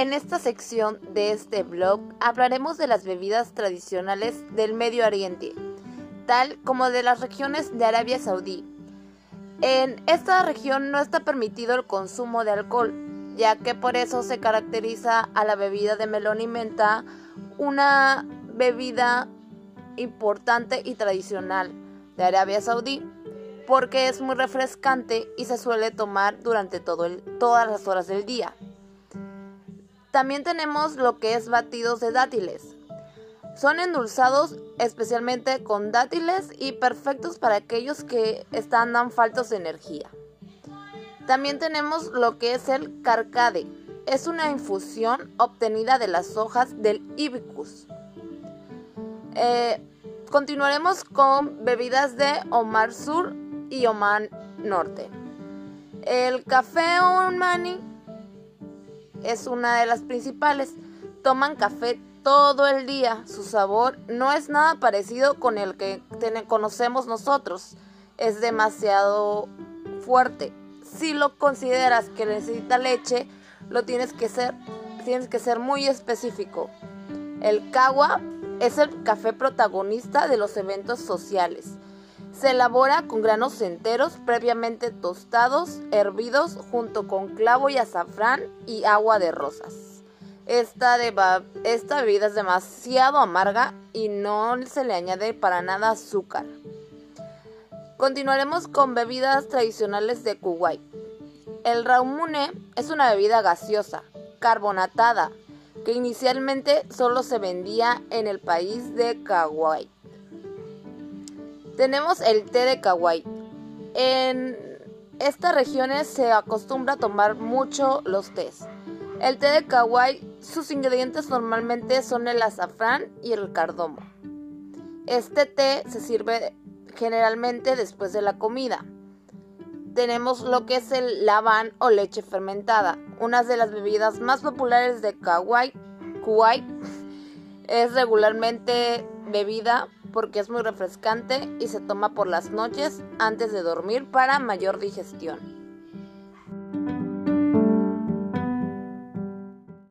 En esta sección de este blog hablaremos de las bebidas tradicionales del Medio Oriente, tal como de las regiones de Arabia Saudí. En esta región no está permitido el consumo de alcohol, ya que por eso se caracteriza a la bebida de melón y menta, una bebida importante y tradicional de Arabia Saudí, porque es muy refrescante y se suele tomar durante todas las horas del día. También tenemos lo que es batidos de dátiles. Son endulzados especialmente con dátiles y perfectos para aquellos que están faltos de energía. También tenemos lo que es el carcade. Es una infusión obtenida de las hojas del hibiscus. Eh, continuaremos con bebidas de Omar Sur y Oman Norte. El café Omani es una de las principales. Toman café todo el día. Su sabor no es nada parecido con el que conocemos nosotros. Es demasiado fuerte. Si lo consideras que necesita leche, lo tienes que ser, tienes que ser muy específico. El kawa es el café protagonista de los eventos sociales. Se elabora con granos enteros previamente tostados, hervidos junto con clavo y azafrán y agua de rosas. Esta, bebida es demasiado amarga y no se le añade para nada azúcar. Continuaremos con bebidas tradicionales de Kuwait. El raumune es una bebida gaseosa, carbonatada, que inicialmente solo se vendía en el país de Kuwait. Tenemos el té de Kuwait. En estas regiones se acostumbra a tomar mucho los tés. El té de Kuwait, sus ingredientes normalmente son el azafrán y el cardomo. Este té se sirve generalmente después de la comida. Tenemos lo que es el laván o leche fermentada, una de las bebidas más populares de. Kuwait es regularmente bebida porque es muy refrescante y se toma por las noches antes de dormir para mayor digestión.